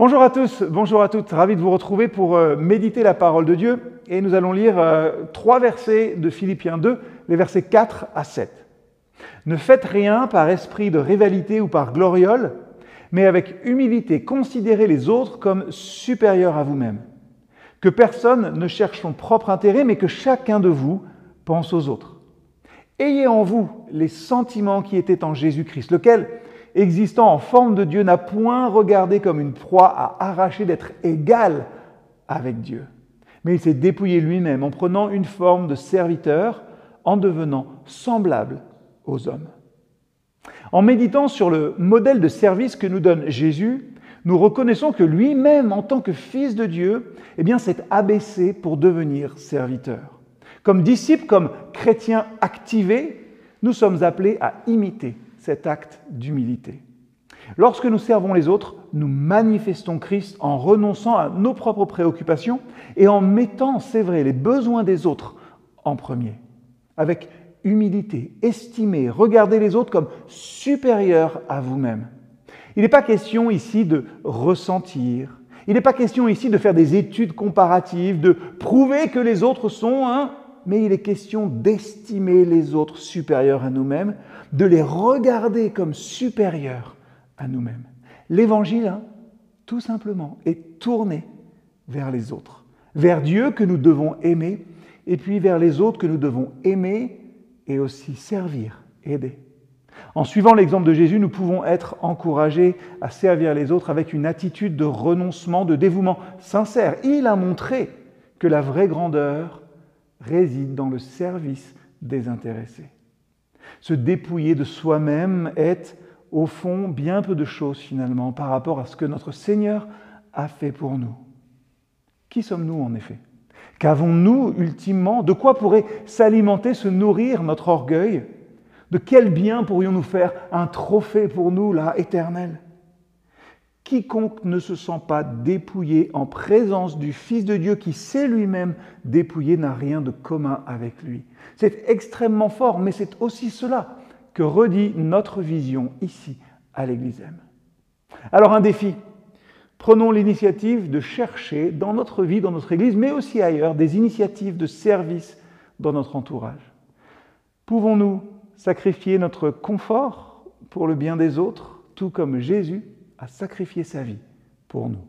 Bonjour à tous, bonjour à toutes, ravi de vous retrouver pour euh, méditer la parole de Dieu et nous allons lire euh, trois versets de Philippiens 2, les versets 4 à 7. Ne faites rien par esprit de rivalité ou par gloriole, mais avec humilité considérez les autres comme supérieurs à vous-même. Que personne ne cherche son propre intérêt, mais que chacun de vous pense aux autres. Ayez en vous les sentiments qui étaient en Jésus-Christ, lequel, existant en forme de Dieu, n'a point regardé comme une proie à arracher d'être égal avec Dieu. Mais il s'est dépouillé lui-même en prenant une forme de serviteur, en devenant semblable aux hommes. En méditant sur le modèle de service que nous donne Jésus, nous reconnaissons que lui-même, en tant que Fils de Dieu, eh bien, s'est abaissé pour devenir serviteur. Comme disciples, comme chrétiens activés, nous sommes appelés à imiter cet acte d'humilité. Lorsque nous servons les autres, nous manifestons Christ en renonçant à nos propres préoccupations et en mettant, c'est vrai, les besoins des autres en premier. Avec humilité, estimer, regarder les autres comme supérieurs à vous-même. Il n'est pas question ici de ressentir, il n'est pas question ici de faire des études comparatives, de prouver que les autres sont un, mais il est question d'estimer les autres supérieurs à nous-mêmes, de les regarder comme supérieurs à nous-mêmes. L'évangile, hein, tout simplement, est tourné vers les autres, vers Dieu que nous devons aimer, et puis vers les autres que nous devons aimer et aussi servir, aider. En suivant l'exemple de Jésus, nous pouvons être encouragés à servir les autres avec une attitude de renoncement, de dévouement sincère. Il a montré que la vraie grandeur réside dans le service désintéressé. Se dépouiller de soi-même est, au fond, bien peu de choses finalement par rapport à ce que notre Seigneur a fait pour nous. Qui sommes-nous en effet? Qu'avons-nous ultimement? De quoi pourrait s'alimenter, se nourrir notre orgueil? De quel bien pourrions-nous faire un trophée pour nous, là, éternel? Quiconque ne se sent pas dépouillé en présence du Fils de Dieu qui s'est lui-même dépouillé n'a rien de commun avec lui. C'est extrêmement fort, mais c'est aussi cela que redit notre vision ici à l'Église M. Alors un défi. Prenons l'initiative de chercher dans notre vie, dans notre Église, mais aussi ailleurs, des initiatives de service dans notre entourage. Pouvons-nous sacrifier notre confort pour le bien des autres, tout comme Jésus a sacrifié sa vie pour nous.